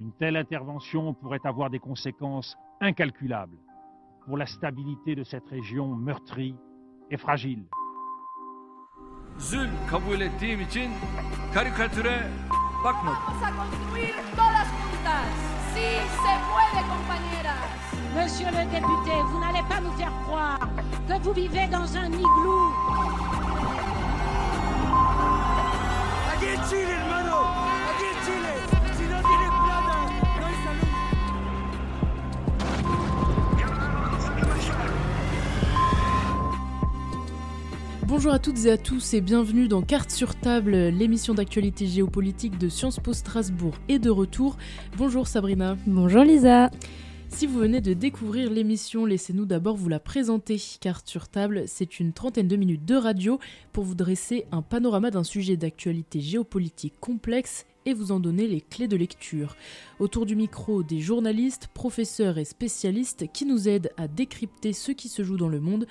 Une telle intervention pourrait avoir des conséquences incalculables pour la stabilité de cette région meurtrie et fragile. Monsieur le député, vous n'allez pas nous faire croire que vous vivez dans un igloo. Aquí en Chile, hermano. Aquí en Chile. Bonjour à toutes et à tous et bienvenue dans Carte sur table, l'émission d'actualité géopolitique de Sciences Po Strasbourg est de retour. Bonjour Sabrina. Bonjour Lisa. Si vous venez de découvrir l'émission, laissez-nous d'abord vous la présenter. Carte sur table, c'est une trentaine de minutes de radio pour vous dresser un panorama d'un sujet d'actualité géopolitique complexe et vous en donner les clés de lecture. Autour du micro, des journalistes, professeurs et spécialistes qui nous aident à décrypter ce qui se joue dans le monde.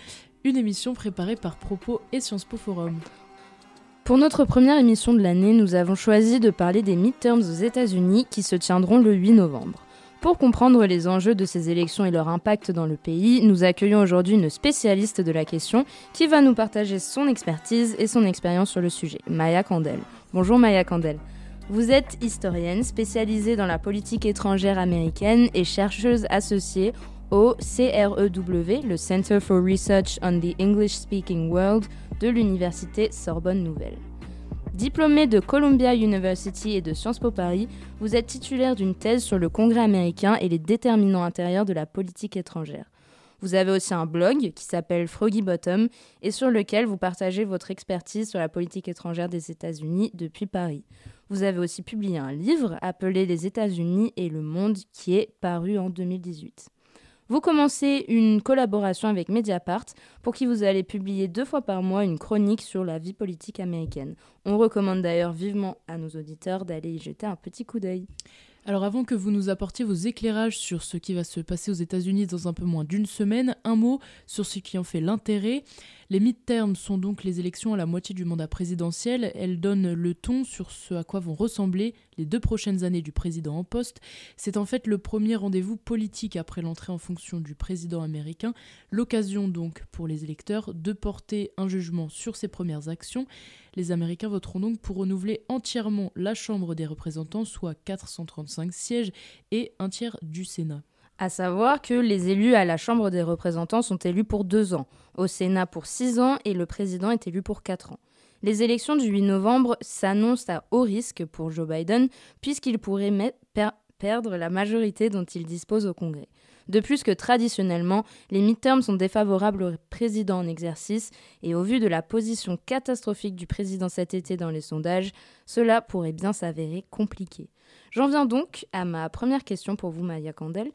Une émission préparée par Propos et Sciences Po Forum. Pour notre première émission de l'année, nous avons choisi de parler des midterms aux États-Unis qui se tiendront le 8 novembre. Pour comprendre les enjeux de ces élections et leur impact dans le pays, nous accueillons aujourd'hui une spécialiste de la question qui va nous partager son expertise et son expérience sur le sujet, Maya Candel. Bonjour Maya Candel. Vous êtes historienne spécialisée dans la politique étrangère américaine et chercheuse associée au CREW, le Center for Research on the English Speaking World de l'Université Sorbonne Nouvelle. Diplômée de Columbia University et de Sciences Po Paris, vous êtes titulaire d'une thèse sur le Congrès américain et les déterminants intérieurs de la politique étrangère. Vous avez aussi un blog qui s'appelle Froggy Bottom et sur lequel vous partagez votre expertise sur la politique étrangère des États-Unis depuis Paris. Vous avez aussi publié un livre appelé Les États-Unis et le monde qui est paru en 2018. Vous commencez une collaboration avec Mediapart pour qui vous allez publier deux fois par mois une chronique sur la vie politique américaine. On recommande d'ailleurs vivement à nos auditeurs d'aller y jeter un petit coup d'œil. Alors avant que vous nous apportiez vos éclairages sur ce qui va se passer aux États-Unis dans un peu moins d'une semaine, un mot sur ce qui en fait l'intérêt. Les midterms sont donc les élections à la moitié du mandat présidentiel. Elles donnent le ton sur ce à quoi vont ressembler les deux prochaines années du président en poste. C'est en fait le premier rendez-vous politique après l'entrée en fonction du président américain, l'occasion donc pour les électeurs de porter un jugement sur ses premières actions. Les Américains voteront donc pour renouveler entièrement la Chambre des représentants, soit 435 sièges et un tiers du Sénat. À savoir que les élus à la Chambre des représentants sont élus pour deux ans, au Sénat pour six ans et le président est élu pour quatre ans. Les élections du 8 novembre s'annoncent à haut risque pour Joe Biden, puisqu'il pourrait per perdre la majorité dont il dispose au Congrès. De plus que traditionnellement, les midterms sont défavorables au président en exercice et au vu de la position catastrophique du président cet été dans les sondages, cela pourrait bien s'avérer compliqué. J'en viens donc à ma première question pour vous, Maya Candel.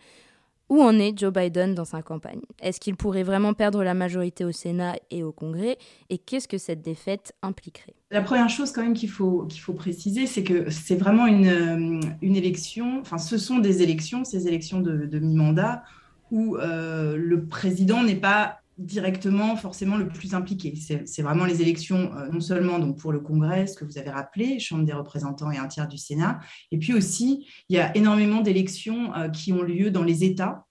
Où en est Joe Biden dans sa campagne? Est-ce qu'il pourrait vraiment perdre la majorité au Sénat et au Congrès? Et qu'est-ce que cette défaite impliquerait? La première chose quand même qu'il faut, préciser, c'est que c'est vraiment une, élection, enfin ce sont des élections, ces élections de, de mi-mandat, où euh, le président n'est pas directement forcément le plus impliqué. C'est vraiment les élections, euh, non seulement donc pour le Congrès, ce que vous avez rappelé, Chambre des représentants et un tiers du Sénat, et puis aussi, il y a énormément d'élections euh, qui ont lieu dans les États,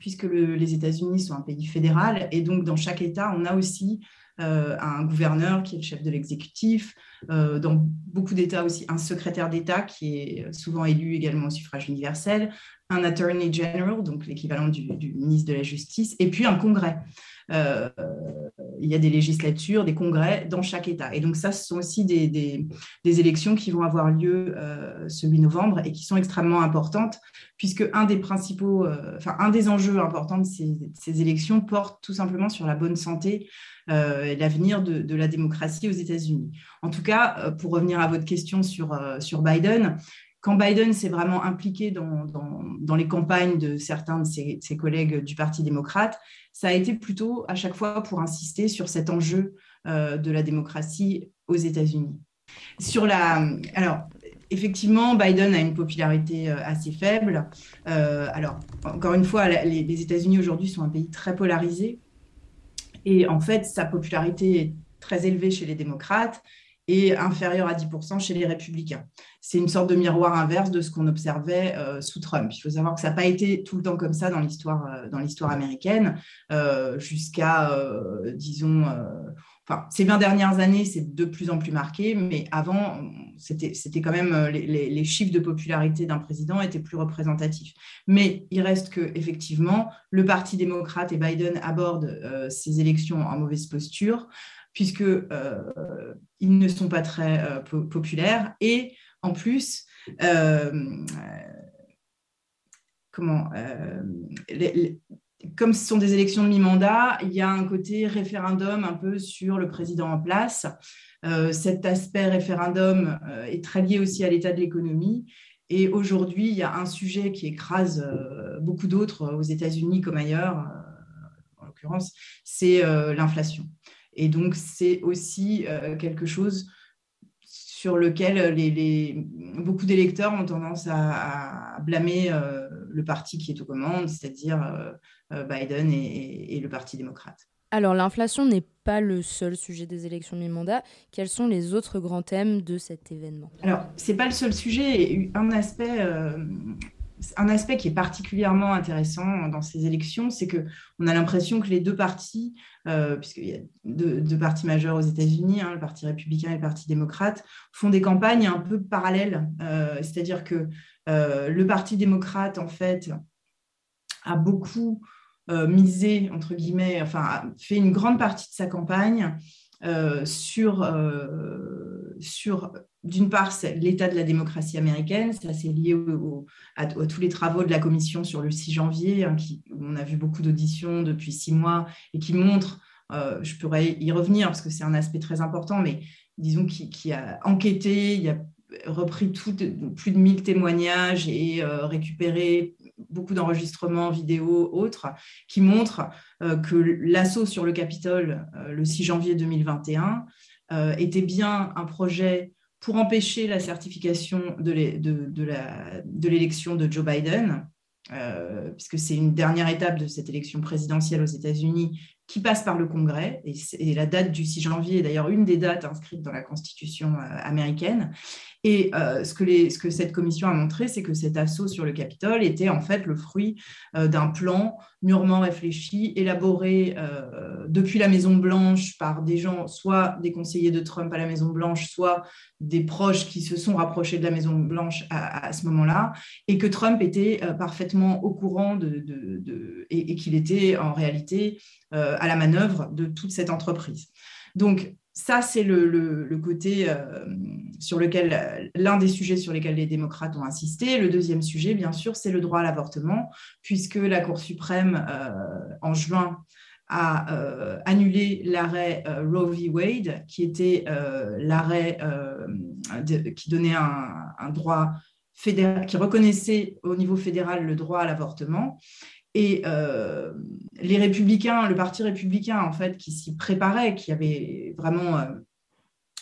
puisque le, les États-Unis sont un pays fédéral, et donc dans chaque État, on a aussi euh, un gouverneur qui est le chef de l'exécutif, dans beaucoup d'États aussi un secrétaire d'État qui est souvent élu également au suffrage universel, un attorney general, donc l'équivalent du, ministre de la Justice, et puis un congrès. Euh, il y a des législatures, des congrès dans chaque État. Et donc ça, ce sont aussi des, élections qui vont avoir lieu euh, ce 8 novembre et qui sont extrêmement importantes, puisque un des principaux, euh, enfin un des enjeux importants de ces, élections porte tout simplement sur la bonne santé euh, et l'avenir de, de, la démocratie aux États-Unis. En tout cas, pour revenir à votre question sur, sur Biden, quand Biden s'est vraiment impliqué dans, dans, les campagnes de certains de ses, ses, collègues du Parti démocrate, ça a été plutôt à chaque fois pour insister sur cet enjeu euh, de la démocratie aux États-Unis. Sur la, alors, effectivement, Biden a une popularité euh, assez faible. Euh, alors, encore une fois, les, les États-Unis aujourd'hui sont un pays très polarisé. Et en fait, sa popularité est très élevée chez les démocrates et inférieur à 10% chez les républicains. C'est une sorte de miroir inverse de ce qu'on observait euh, sous Trump. Il faut savoir que ça n'a pas été tout le temps comme ça dans l'histoire, euh, dans l'histoire américaine, euh, jusqu'à, disons, enfin, ces 20 dernières années, c'est de plus en plus marqué, mais avant, c'était, c'était quand même, les, chiffres de popularité d'un président étaient plus représentatifs. Mais il reste que, effectivement, le Parti démocrate et Biden abordent ces élections en mauvaise posture puisque ils ne sont pas très euh, populaires et en plus euh, comment comme ce sont des élections de mi-mandat, il y a un côté référendum un peu sur le président en place. cet aspect référendum est très lié aussi à l'état de l'économie. Et aujourd'hui, il y a un sujet qui écrase beaucoup d'autres aux États-Unis comme ailleurs, en l'occurrence, c'est l'inflation. Et donc, c'est aussi euh, quelque chose sur lequel les, beaucoup d'électeurs ont tendance à, blâmer euh, le parti qui est aux commandes, c'est-à-dire euh, Biden et, le Parti démocrate. Alors, l'inflation n'est pas le seul sujet des élections mi-mandat. Quels sont les autres grands thèmes de cet événement? Alors, ce n'est pas le seul sujet. Un aspect un aspect qui est particulièrement intéressant dans ces élections, c'est qu'on a l'impression que les deux partis, euh, puisqu'il y a deux, partis majeurs aux États-Unis, hein, le Parti républicain et le Parti démocrate, font des campagnes un peu parallèles. Euh, c'est-à-dire que euh, le Parti démocrate, en fait, a beaucoup misé, entre guillemets, enfin, a fait une grande partie de sa campagne sur, sur d'une part, c'est l'état de la démocratie américaine, ça c'est lié à, tous les travaux de la commission sur le 6 janvier, hein, qui, où on a vu beaucoup d'auditions depuis six mois et qui montrent, euh, je pourrais y revenir parce que c'est un aspect très important, mais disons qui, a enquêté, il a repris tout, plus de 1000 témoignages et euh, récupéré beaucoup d'enregistrements vidéo autres qui montrent euh, que l'assaut sur le Capitole le 6 janvier 2021 était bien un projet pour empêcher la certification de l'élection de, Joe Biden, euh, puisque c'est une dernière étape de cette élection présidentielle aux États-Unis qui passe par le Congrès, et, la date du 6 janvier est d'ailleurs une des dates inscrites dans la Constitution euh, américaine. Et euh, ce, que ce, que cette commission a montré, c'est que cet assaut sur le Capitole était en fait le fruit euh, d'un plan mûrement réfléchi, élaboré euh, depuis la Maison-Blanche par des gens, soit des conseillers de Trump à la Maison-Blanche, soit des proches qui se sont rapprochés de la Maison-Blanche à, ce moment-là, et que Trump était parfaitement au courant et, et qu'il était en réalité à la manœuvre de toute cette entreprise. Donc, ça, c'est le, côté euh, sur lequel, l'un des sujets sur lesquels les démocrates ont insisté. Le deuxième sujet, bien sûr, c'est le droit à l'avortement, puisque la Cour suprême, euh, en juin, a euh, annulé l'arrêt Roe v. Wade, qui était l'arrêt qui donnait un droit fédéral, qui reconnaissait au niveau fédéral le droit à l'avortement. Et euh, les républicains, le parti républicain, en fait, qui s'y préparait, qui avait vraiment. Euh,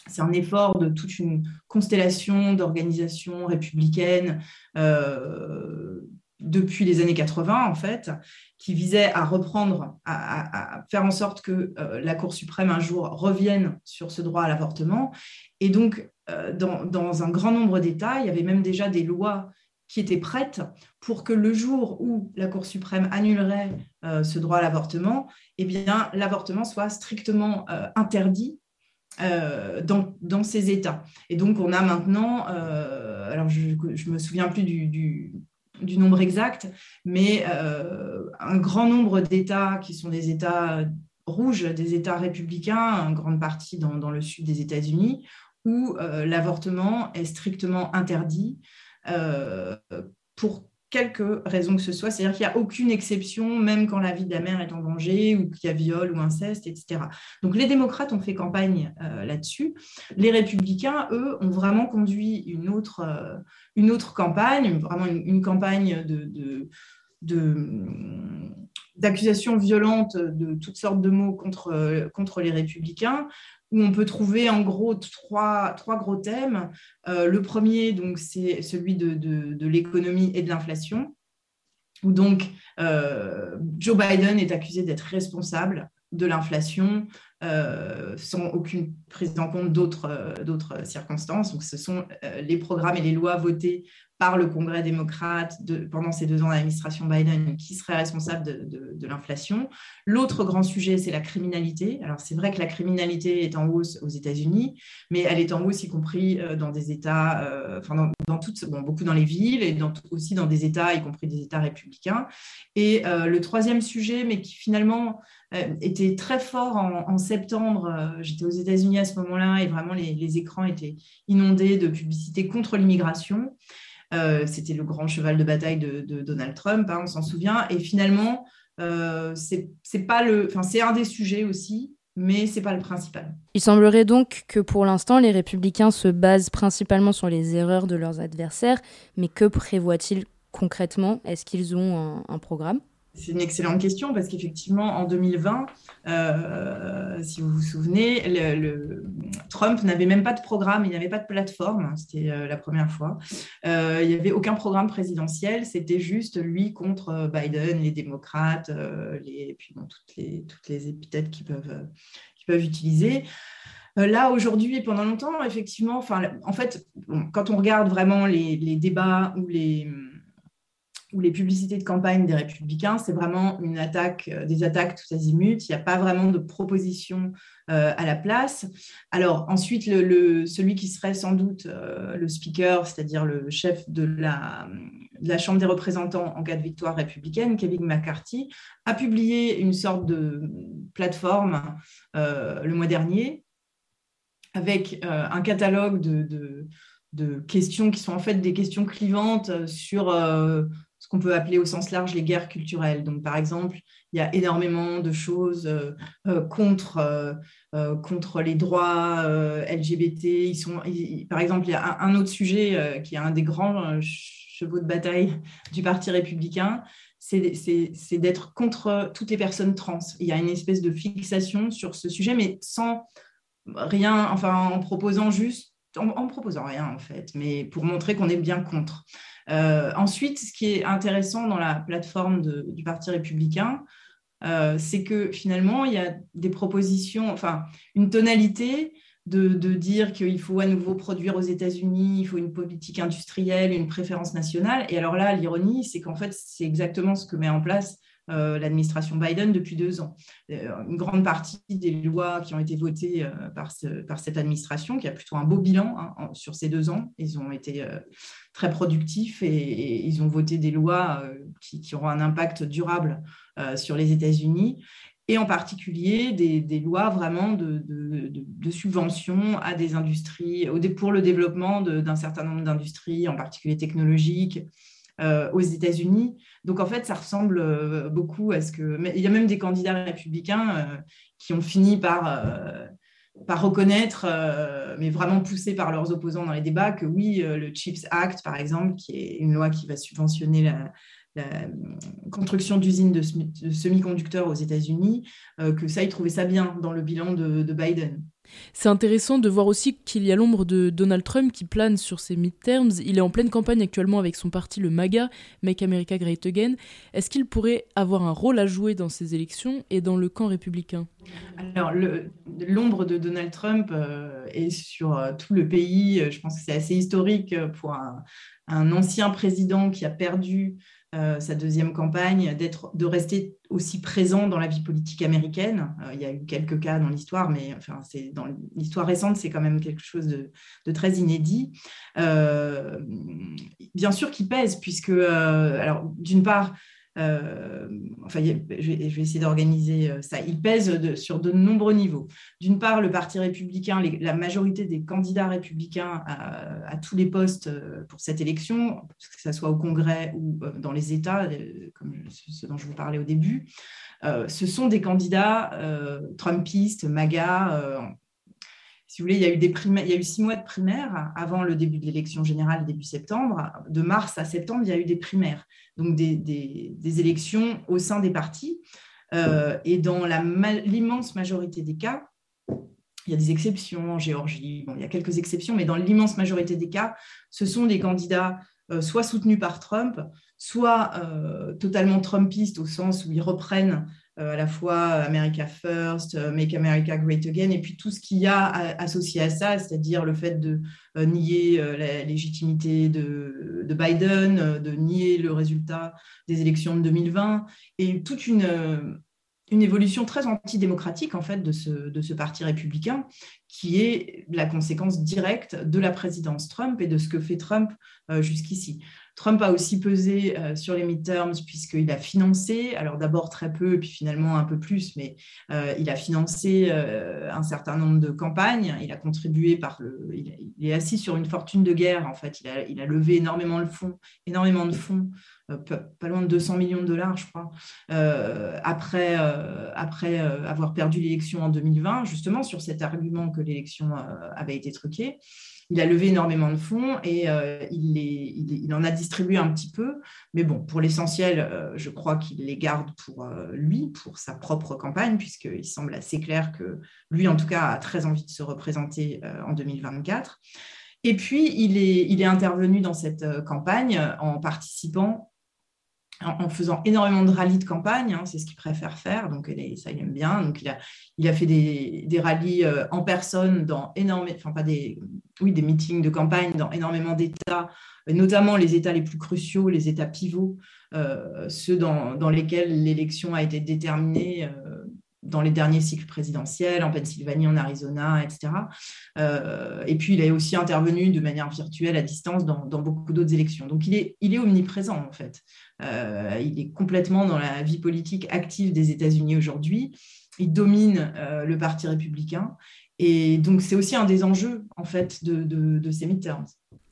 c'est un effort de toute une constellation d'organisations républicaines euh, depuis les années 80, en fait, qui visait à reprendre, à, faire en sorte que la Cour suprême un jour revienne sur ce droit à l'avortement. Et donc, dans, dans, un grand nombre d'États, il y avait même déjà des lois qui était prête pour que le jour où la Cour suprême annulerait euh, ce droit à l'avortement, eh bien, l'avortement soit strictement euh, interdit euh, dans, dans, ces États. Et donc, on a maintenant, alors je ne me souviens plus du, du, nombre exact, mais un grand nombre d'États qui sont des États rouges, des États républicains, en grande partie dans, dans le sud des États-Unis, où l'avortement est strictement interdit. Euh, pour quelque raison que ce soit. C'est-à-dire qu'il n'y a aucune exception, même quand la vie de la mère est en danger ou qu'il y a viol ou inceste, etc. Donc les démocrates ont fait campagne euh, là-dessus. Les républicains, eux, ont vraiment conduit une autre, euh, une autre campagne, vraiment une, campagne de, de, d'accusations violentes de toutes sortes de mots contre, contre les républicains, où on peut trouver en gros trois, gros thèmes. Euh, le premier, donc, c'est celui de, l'économie et de l'inflation, où donc euh, Joe Biden est accusé d'être responsable de l'inflation, sans aucune prise en compte d'autres circonstances. Donc, ce sont les programmes et les lois votés par le Congrès démocrate pendant ces deux ans d'administration Biden qui serait responsable de, l'inflation. L'autre grand sujet, c'est la criminalité. Alors c'est vrai que la criminalité est en hausse aux États-Unis, mais elle est en hausse y compris euh, dans des États, euh, enfin dans, toutes, bon, beaucoup dans les villes et dans, aussi dans des États, y compris des États républicains. Et euh, le troisième sujet, mais qui finalement était très fort en, septembre. J'étais aux États-Unis à ce moment-là et vraiment les, écrans étaient inondés de publicités contre l'immigration. Euh, c'était le grand cheval de bataille de, Donald Trump, hein, on s'en souvient. Et finalement, euh, c'est pas le, c'est un des sujets aussi, mais c'est pas le principal. Il semblerait donc que pour l'instant, les républicains se basent principalement sur les erreurs de leurs adversaires, mais que prévoient-ils concrètement? Est-ce qu'ils ont un programme? C'est une excellente question parce qu'effectivement, en 2020, euh, si vous vous souvenez, le, Trump n'avait même pas de programme, il n'y avait pas de plateforme, c'était euh, la première fois. Euh, il n'y avait aucun programme présidentiel, c'était juste lui contre Biden, les démocrates, les, et puis toutes, les, toutes les épithètes qu'ils peuvent, peuvent utiliser. Là, aujourd'hui et pendant longtemps, effectivement, en fait, quand on regarde vraiment les débats ou les ou les publicités de campagne des républicains, c'est vraiment une attaque, euh, des attaques tout azimuts. Il n'y a pas vraiment de proposition euh, à la place. Alors ensuite, celui qui serait sans doute euh, le speaker, c'est-à-dire le chef de la, Chambre des représentants en cas de victoire républicaine, Kevin McCarthy, a publié une sorte de plateforme le mois dernier avec un catalogue de, questions qui sont en fait des questions clivantes sur qu'on peut appeler au sens large les guerres culturelles. Donc, par exemple, il y a énormément de choses euh, euh, contre, euh, contre les droits LGBT. Ils sont, par exemple, il y a un, autre sujet qui est un des grands chevaux de bataille du Parti républicain, c'est d'être contre toutes les personnes trans. Il y a une espèce de fixation sur ce sujet, mais sans rien, enfin en proposant juste, en, en proposant rien en fait, mais pour montrer qu'on est bien contre. Euh, ensuite, ce qui est intéressant dans la plateforme du Parti républicain, euh, c'est que finalement, il y a des propositions, enfin, une tonalité de, dire qu'il faut à nouveau produire aux États-Unis, il faut une politique industrielle, une préférence nationale. Et alors là, l'ironie, c'est qu'en fait, c'est exactement ce que met en place l'administration Biden depuis deux ans. une grande partie des lois qui ont été votées par, cette administration, qui a plutôt un beau bilan hein, sur ces deux ans, ils ont été très productifs et, ils ont voté des lois euh, qui, auront un impact durable euh, sur les États-Unis et en particulier des, lois vraiment de, de, subvention à des industries, pour le développement d'un certain nombre d'industries, en particulier technologiques, euh, aux États-Unis. Donc en fait, ça ressemble beaucoup à ce que... il y a même des candidats républicains qui ont fini par reconnaître, euh, mais vraiment poussé par leurs opposants dans les débats, que oui, euh, le CHIPS Act, par exemple, qui est une loi qui va subventionner la, euh, construction d'usines de, semi-conducteurs aux États-Unis, que ça, ils trouvaient ça bien dans le bilan de Biden. C'est intéressant de voir aussi qu'il y a l'ombre de Donald Trump qui plane sur ces midterms. Il est en pleine campagne actuellement avec son parti, le MAGA, Make America Great Again. Est-ce qu'il pourrait avoir un rôle à jouer dans ces élections et dans le camp républicain? Alors, l'ombre de Donald Trump euh, est sur euh, tout le pays. Je pense que c'est assez historique pour un, ancien président qui a perdu euh, sa deuxième campagne, de rester aussi présent dans la vie politique américaine. Euh, il y a eu quelques cas dans l'histoire, mais enfin, dans l'histoire récente, c'est quand même quelque chose de, très inédit. Euh, bien sûr qu'il pèse, puisque, alors, d'une part, euh, enfin, je vais, essayer d'organiser euh, ça. Il pèse sur de nombreux niveaux. D'une part, le Parti républicain, la majorité des candidats républicains à, tous les postes euh, pour cette élection, que ce soit au Congrès ou dans les États, comme ce dont je vous parlais au début, ce sont des candidats trumpistes, MAGA, si vous voulez, il y a eu, six mois de primaires avant le début de l'élection générale début septembre. De mars à septembre, il y a eu des primaires, donc des, élections au sein des partis. Euh, et dans l'immense majorité des cas, il y a des exceptions en Géorgie, bon, il y a quelques exceptions, mais dans l'immense majorité des cas, ce sont des candidats euh, soit soutenus par Trump, soit euh, totalement trumpistes au sens où ils reprennent à la fois America First, Make America Great Again, et puis tout ce qu'il y a associé à ça, c'est-à-dire le fait de nier la légitimité de, de, Biden, de nier le résultat des élections de 2020, et toute une évolution très antidémocratique en fait de ce, parti républicain qui est la conséquence directe de la présidence Trump et de ce que fait Trump euh, jusqu'ici. Trump a aussi pesé euh, sur les midterms puisqu'il a financé, alors d'abord très peu, puis finalement un peu plus, mais euh, il a financé un certain nombre de campagnes. Il a contribué par le, il, est assis sur une fortune de guerre en fait. Il a, levé énormément de fonds, énormément de fonds euh, pas loin de 200 millions de dollars, je crois, euh, après, euh, après avoir perdu l'élection en 2020, justement sur cet argument que l'élection avait été truquée. Il a levé énormément de fonds et il, il, en a distribué un petit peu. Mais bon, pour l'essentiel, je crois qu'il les garde pour lui, pour sa propre campagne, puisqu'il semble assez clair que lui, en tout cas, a très envie de se représenter en 2024. Et puis, il est intervenu dans cette campagne en participant en, faisant énormément de rallyes de campagne, hein, c'est ce qu'il préfère faire, donc ça il aime bien. Donc il a, fait des, des rallyes euh, en personne dans énormément, enfin pas des, oui, des meetings de campagne dans énormément d'États, notamment les États les plus cruciaux, les États pivots, euh, ceux dans, lesquels l'élection a été déterminée. Euh, dans les derniers cycles présidentiels, en Pennsylvanie, en Arizona, etc. et puis, il est aussi intervenu de manière virtuelle, à distance, dans, beaucoup d'autres élections. Donc, il est, omniprésent, en fait. Euh, il est complètement dans la vie politique active des États-Unis aujourd'hui. Il domine euh, le Parti républicain. Et donc, c'est aussi un des enjeux, en fait, de, de, ces midterms.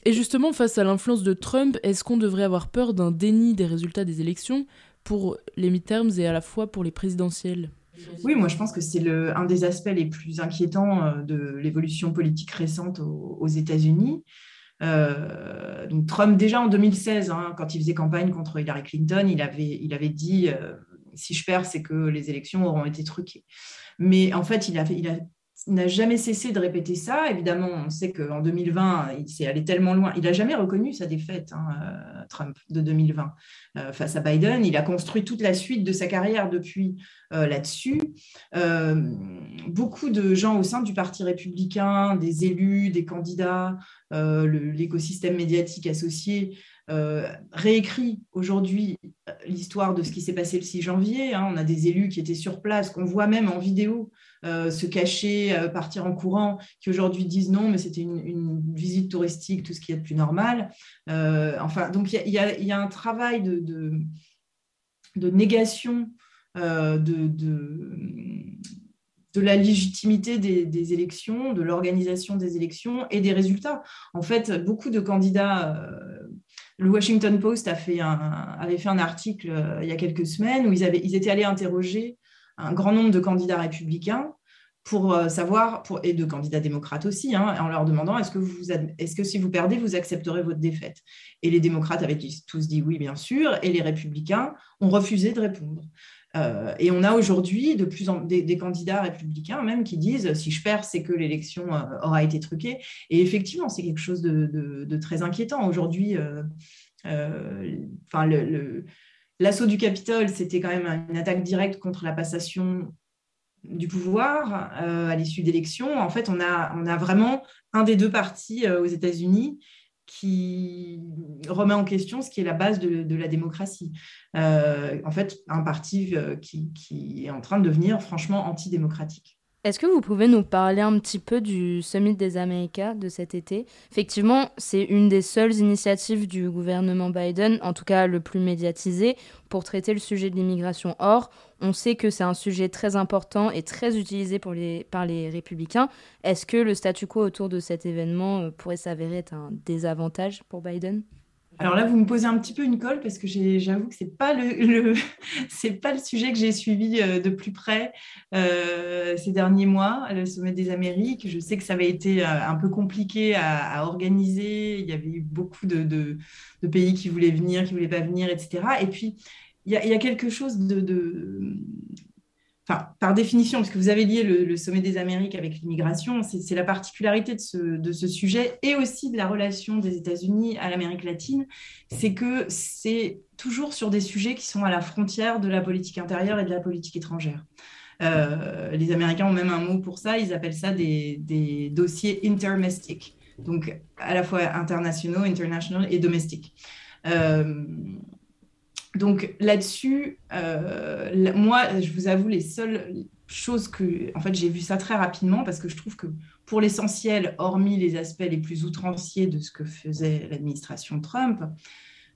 Et justement, face à l'influence de Trump, est-ce qu'on devrait avoir peur d'un déni des résultats des élections pour les midterms et à la fois pour les présidentielles? Oui, moi je pense que c'est un des aspects les plus inquiétants euh, de l'évolution politique récente aux États-Unis. Euh, donc Trump, déjà en 2016, hein, quand il faisait campagne contre Hillary Clinton, il avait, il avait dit euh, si je perds, c'est que les élections auront été truquées. Mais en fait, il, il a n'a jamais cessé de répéter ça. Évidemment, on sait qu'en 2020, il s'est allé tellement loin. Il n'a jamais reconnu sa défaite, hein, euh, Trump, de 2020 euh, face à Biden. Il a construit toute la suite de sa carrière depuis euh, là-dessus. beaucoup de gens au sein du Parti républicain, des élus, des candidats, l'écosystème médiatique associé, réécrit aujourd'hui l'histoire de ce qui s'est passé le 6 janvier. Hein. On a des élus qui étaient sur place, qu'on voit même en vidéo euh, se cacher, euh, partir en courant, qui aujourd'hui disent non, mais c'était une, visite touristique, tout ce qui est de plus normal. Euh, enfin, donc il y, a un travail de, négation de, la légitimité des, élections, de l'organisation des élections et des résultats. En fait, beaucoup de candidats le Washington Post avait fait un article il y a quelques semaines où ils étaient allés interroger un grand nombre de candidats républicains pour euh, savoir, et de candidats démocrates aussi, hein, en leur demandant est-ce que, est-ce que si vous perdez, vous accepterez votre défaite? Et les démocrates avaient tous dit oui, bien sûr, et les républicains ont refusé de répondre. Euh, et on a aujourd'hui de plus des, candidats républicains même qui disent si je perds, c'est que l'élection euh, aura été truquée. Et effectivement, c'est quelque chose de, très inquiétant. Aujourd'hui, enfin, le L'assaut du Capitole, c'était quand même une attaque directe contre la passation du pouvoir euh, à l'issue d'élections. En fait, on a, vraiment un des deux partis euh, aux États-Unis qui remet en question ce qui est la base de, la démocratie. Euh, en fait, un parti qui, est en train de devenir franchement antidémocratique. Est-ce que vous pouvez nous parler un petit peu du Summit des Américains de cet été? Effectivement, c'est une des seules initiatives du gouvernement Biden, en tout cas le plus médiatisé, pour traiter le sujet de l'immigration. Or, on sait que c'est un sujet très important et très utilisé par les républicains. Est-ce que le statu quo autour de cet événement euh, pourrait s'avérer être un désavantage pour Biden? Alors là, vous me posez un petit peu une colle parce que j'avoue que ce n'est pas le, pas le sujet que j'ai suivi euh, de plus près euh, ces derniers mois, le sommet des Amériques. Je sais que ça avait été euh, un peu compliqué à, organiser. Il y avait eu beaucoup de, pays qui voulaient venir, qui ne voulaient pas venir, etc. Et puis, il y a, quelque chose de, par définition, parce que vous avez lié le, sommet des Amériques avec l'immigration, c'est la particularité de ce, sujet et aussi de la relation des États-Unis à l'Amérique latine, c'est que c'est toujours sur des sujets qui sont à la frontière de la politique intérieure et de la politique étrangère. Euh, les Américains ont même un mot pour ça, ils appellent ça des, des dossiers intermestiques, donc à la fois internationaux, international et domestiques. Euh, donc là-dessus, euh, moi, je vous avoue, les seules choses que, en fait, j'ai vu ça très rapidement parce que je trouve que pour l'essentiel, hormis les aspects les plus outranciers de ce que faisait l'administration Trump,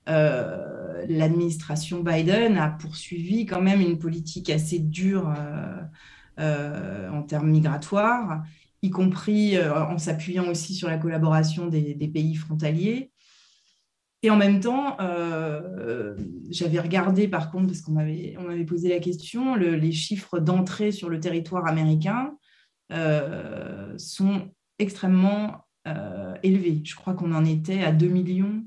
euh, l'administration Biden a poursuivi quand même une politique assez dure euh, en termes migratoires, y compris en s'appuyant aussi sur la collaboration des pays frontaliers. Et en même temps, euh, j'avais regardé, par contre, parce qu'on m'avait, on posé la question, les chiffres d'entrée sur le territoire américain euh, sont extrêmement euh, élevés. Je crois qu'on en était à 2 millions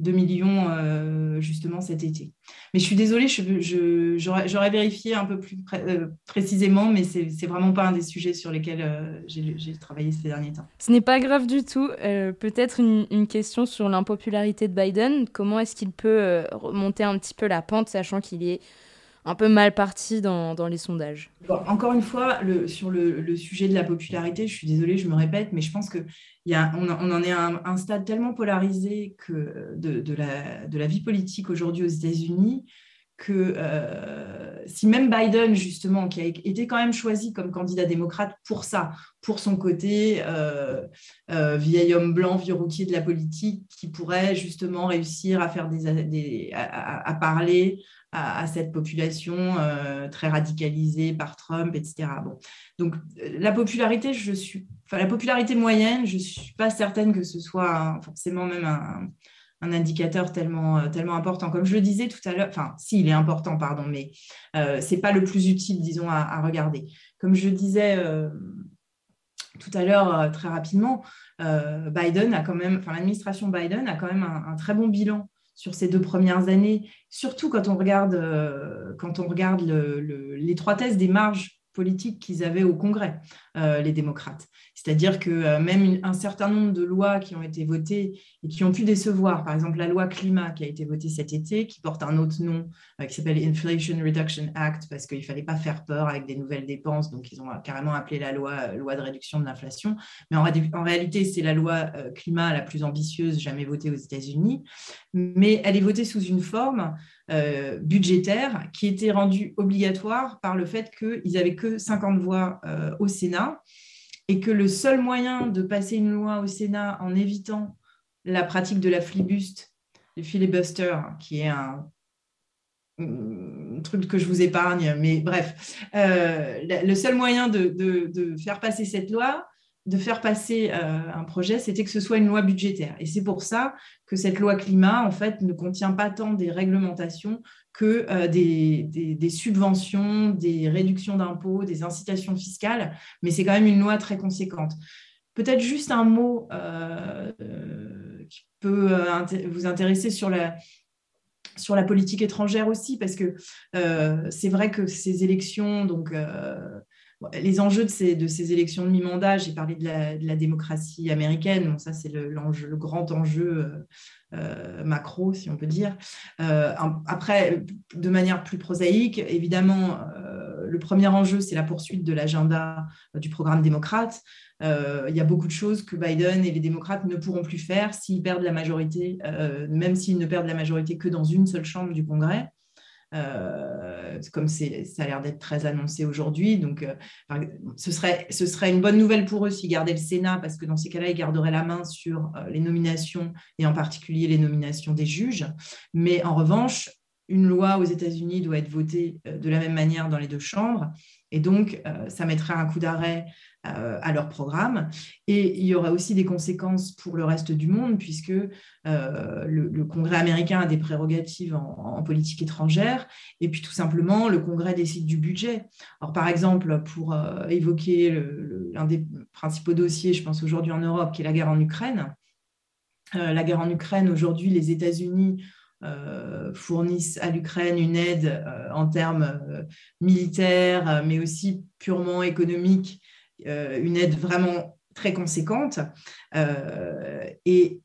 2 millions euh, justement cet été. Mais je suis désolée, j'aurais vérifié un peu plus euh, précisément, mais ce n'est vraiment pas un des sujets sur lesquels euh, j'ai travaillé ces derniers temps. Ce n'est pas grave du tout. Peut-être une, une, question sur l'impopularité de Biden. Comment est-ce qu'il peut remonter un petit peu la pente, sachant qu'il est un peu mal parti dans, les sondages. encore une fois, sur le, sujet de la popularité, je suis désolée, je me répète, mais je pense qu'on on en est à un, stade tellement polarisé que de, de, la, de la vie politique aujourd'hui aux États-Unis que euh, si même Biden, justement, qui a été quand même choisi comme candidat démocrate pour ça, pour son côté euh, euh, vieil homme blanc, vieux routier de la politique, qui pourrait justement réussir à faire des, à, parler à, cette population très radicalisée par Trump, etc. Bon. Donc la popularité, je suis, la popularité moyenne, je suis pas certaine que ce soit forcément même un indicateur tellement, euh, tellement important. Comme je le disais tout à l'heure, enfin, si, il est important, pardon, mais euh, ce n'est pas le plus utile, disons, à, regarder. Comme je disais euh, tout à l'heure, très rapidement, Biden a quand même, l'administration Biden a quand même un, très bon bilan sur ces deux premières années, surtout quand on regarde, quand on regarde l'étroitesse des marges politique qu'ils avaient au Congrès, euh, les démocrates. C'est-à-dire que euh, même un certain nombre de lois qui ont été votées et qui ont pu décevoir, par exemple la loi climat qui a été votée cet été, qui porte un autre nom, euh, qui s'appelle Inflation Reduction Act, parce qu'il ne fallait pas faire peur avec des nouvelles dépenses, donc ils ont carrément appelé la loi loi de réduction de l'inflation. Mais en, en réalité, c'est la loi climat la plus ambitieuse jamais votée aux États-Unis, mais elle est votée sous une forme budgétaire qui était rendu obligatoire par le fait qu'ils n'avaient que 50 voix au Sénat et que le seul moyen de passer une loi au Sénat en évitant la pratique de la flibuste, le filibuster, qui est un, truc que je vous épargne, mais bref, euh, le seul moyen de, faire passer cette loi, de faire passer euh, un projet, c'était que ce soit une loi budgétaire. Et c'est pour ça que cette loi climat, en fait, ne contient pas tant des réglementations que euh, des, subventions, des réductions d'impôts, des incitations fiscales, mais c'est quand même une loi très conséquente. Peut-être juste un mot euh, qui peut vous intéresser sur la, sur la politique étrangère aussi, parce que c'est vrai que ces élections, donc les enjeux de ces, élections de mi-mandat, j'ai parlé de la, démocratie américaine, ça c'est le, le, grand enjeu euh, euh, macro, si on peut dire. Euh, après, de manière plus prosaïque, évidemment, le premier enjeu, c'est la poursuite de l'agenda du programme démocrate. il y a beaucoup de choses que Biden et les démocrates ne pourront plus faire s'ils perdent la majorité, même s'ils ne perdent la majorité que dans une seule chambre du Congrès. Euh, comme ça a l'air d'être très annoncé aujourd'hui. Donc, euh, ce, serait, une bonne nouvelle pour eux s'ils gardaient le Sénat, parce que dans ces cas-là, ils garderaient la main sur euh, les nominations, et en particulier les nominations des juges. Mais en revanche, une loi aux États-Unis doit être votée de la même manière dans les deux chambres. Et donc, ça mettrait un coup d'arrêt à leur programme. Et il y aura aussi des conséquences pour le reste du monde, puisque euh, le, Congrès américain a des prérogatives en, politique étrangère, et puis tout simplement, le Congrès décide du budget. Alors, par exemple, pour euh, évoquer l'un des principaux dossiers, je pense aujourd'hui en Europe, qui est la guerre en Ukraine. la guerre en Ukraine, aujourd'hui, les États-Unis fournissent à l'Ukraine une aide en termes militaires, mais aussi purement économiques, une aide vraiment très conséquente. et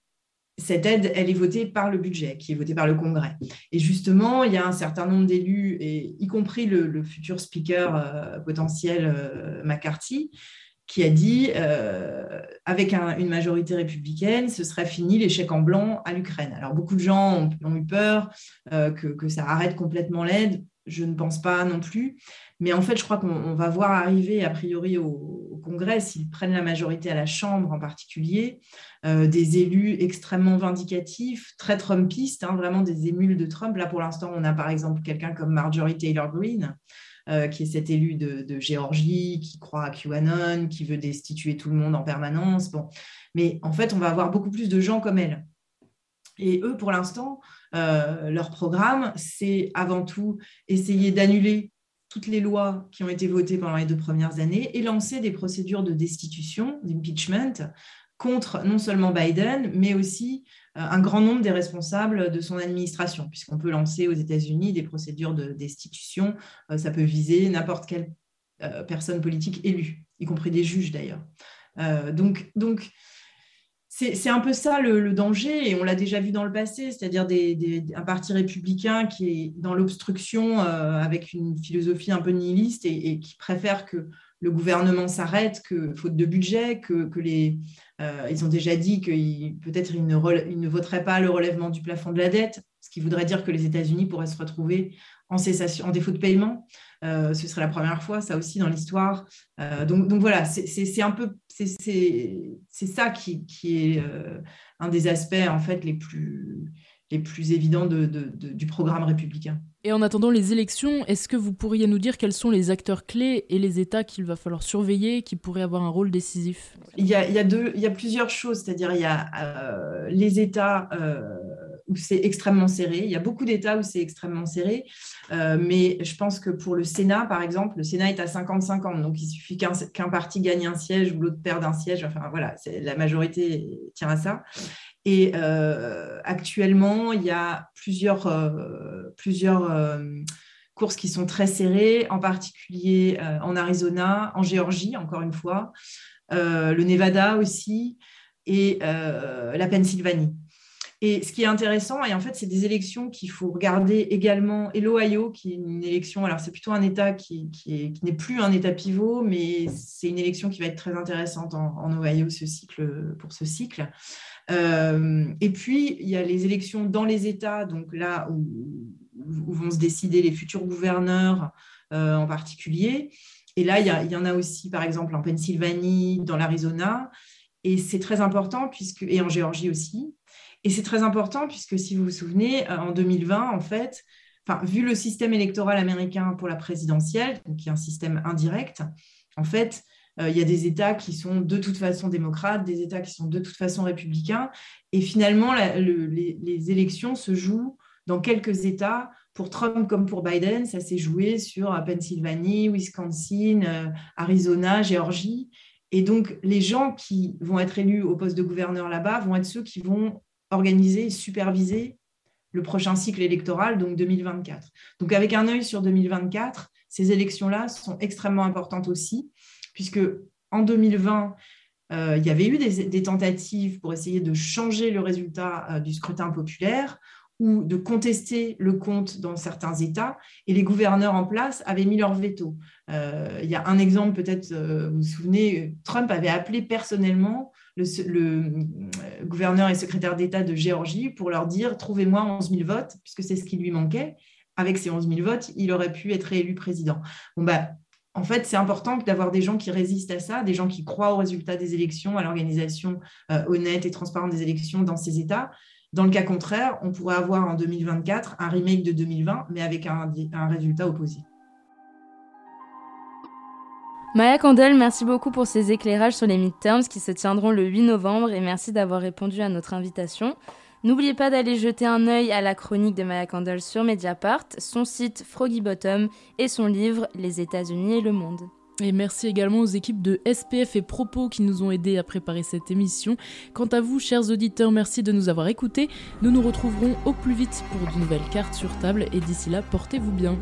cette aide, elle est votée par le budget, qui est voté par le Congrès. Et justement, il y a un certain nombre d'élus, et y compris le, futur speaker euh, potentiel euh, McCarthy, qui a dit, euh, avec une majorité républicaine, ce serait fini les chèques en blanc à l'Ukraine. Alors, beaucoup de gens ont, eu peur que, que, ça arrête complètement l'aide. Je ne pense pas non plus. Mais en fait, je crois qu'on va voir arriver, a priori, au, Congrès, s'ils prennent la majorité à la Chambre en particulier, euh, des élus extrêmement vindicatifs, très Trumpistes, hein, vraiment des émules de Trump. Là, pour l'instant, on a par exemple quelqu'un comme Marjorie Taylor Greene, euh, qui est cet élu de, Géorgie, qui croit à QAnon, qui veut destituer tout le monde en permanence. Bon. Mais en fait, on va avoir beaucoup plus de gens comme elle. Et eux, pour l'instant, euh, leur programme, c'est avant tout essayer d'annuler toutes les lois qui ont été votées pendant les deux premières années et lancer des procédures de destitution, d'impeachment, contre non seulement Biden, mais aussi euh, un grand nombre des responsables de son administration, puisqu'on peut lancer aux États-Unis des procédures de destitution. Euh, ça peut viser n'importe quelle euh, personne politique élue, y compris des juges d'ailleurs. donc, donc c'est un peu ça le, danger, et on l'a déjà vu dans le passé, c'est-à-dire un parti républicain qui est dans l'obstruction euh, avec une philosophie un peu nihiliste et, qui préfère que le gouvernement s'arrête, que faute de budget, que, les, euh, ils ont déjà dit que peut-être ils ne, ils ne voteraient pas le relèvement du plafond de la dette, ce qui voudrait dire que les États-Unis pourraient se retrouver en, cessation, en défaut de paiement. Euh, ce serait la première fois, ça aussi, dans l'histoire. Euh, donc, donc, voilà, c'est un peu, c'est ça qui, qui est euh, un des aspects en fait les plus, les plus évidents de, du programme républicain. Et en attendant les élections, est-ce que vous pourriez nous dire quels sont les acteurs clés et les États qu'il va falloir surveiller, qui pourraient avoir un rôle décisif? Il y, a, il, y a deux, il y a plusieurs choses, c'est-à-dire il y a les États où c'est extrêmement serré. Il y a beaucoup d'États où c'est extrêmement serré, euh, mais je pense que pour le Sénat, par exemple, le Sénat est à 50-50, donc il suffit qu'un parti gagne un siège ou l'autre perde un siège. Enfin voilà, la majorité tient à ça. Et euh, actuellement, il y a plusieurs, euh, plusieurs courses qui sont très serrées, en particulier en Arizona, en Géorgie, encore une fois, le Nevada aussi, et la Pennsylvanie. Et ce qui est intéressant, et en fait, c'est des élections qu'il faut regarder également, et l'Ohio, qui est une élection, alors c'est plutôt un État qui, n'est plus un État pivot, mais c'est une élection qui va être très intéressante en, Ohio ce cycle, pour ce cycle. Euh, et puis, il y a les élections dans les États, donc là où, vont se décider les futurs gouverneurs euh, en particulier. Et là, il y, il y, en a aussi, par exemple, en Pennsylvanie, dans l'Arizona. Et c'est très important, puisque, et en Géorgie aussi, et c'est très important puisque si vous vous souvenez, euh, en 2020, en fait, enfin, vu le système électoral américain pour la présidentielle, qui est un système indirect, en fait, euh, il y a des États qui sont de toute façon démocrates, des États qui sont de toute façon républicains. Et finalement, les, élections se jouent dans quelques États. Pour Trump comme pour Biden, ça s'est joué sur euh, Pennsylvanie, Wisconsin, Arizona, Géorgie. Et donc, les gens qui vont être élus au poste de gouverneur là-bas vont être ceux qui vont organiser et superviser le prochain cycle électoral, donc 2024. Donc avec un œil sur 2024, ces élections-là sont extrêmement importantes aussi, puisque en 2020, euh, il y avait eu des, tentatives pour essayer de changer le résultat euh, du scrutin populaire ou de contester le compte dans certains États, et les gouverneurs en place avaient mis leur veto. Euh, il y a un exemple, peut-être, vous vous souvenez, Trump avait appelé personnellement le, euh, gouverneur et secrétaire d'État de Géorgie pour leur dire trouvez-moi 11 000 votes, puisque c'est ce qui lui manquait. Avec ces 11 000 votes, il aurait pu être élu président. Bon, bah, en fait, c'est important d'avoir des gens qui résistent à ça, des gens qui croient aux résultats des élections, à l'organisation euh, honnête et transparente des élections dans ces États. Dans le cas contraire, on pourrait avoir en 2024 un remake de 2020, mais avec un résultat opposé. Maya Candel, merci beaucoup pour ces éclairages sur les midterms qui se tiendront le 8 novembre et merci d'avoir répondu à notre invitation. N'oubliez pas d'aller jeter un œil à la chronique de Maya Candel sur Mediapart, son site Froggy Bottom et son livre Les États-Unis et le monde. Et merci également aux équipes de SPF et Propos qui nous ont aidés à préparer cette émission. Quant à vous, chers auditeurs, merci de nous avoir écoutés. Nous nous retrouverons au plus vite pour de nouvelles cartes sur table et d'ici là, portez-vous bien.